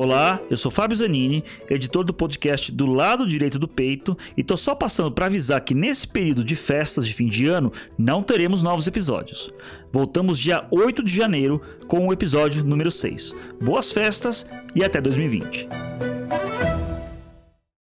Olá, eu sou Fábio Zanini, editor do podcast Do Lado Direito do Peito, e tô só passando para avisar que nesse período de festas de fim de ano não teremos novos episódios. Voltamos dia 8 de janeiro com o episódio número 6. Boas festas e até 2020.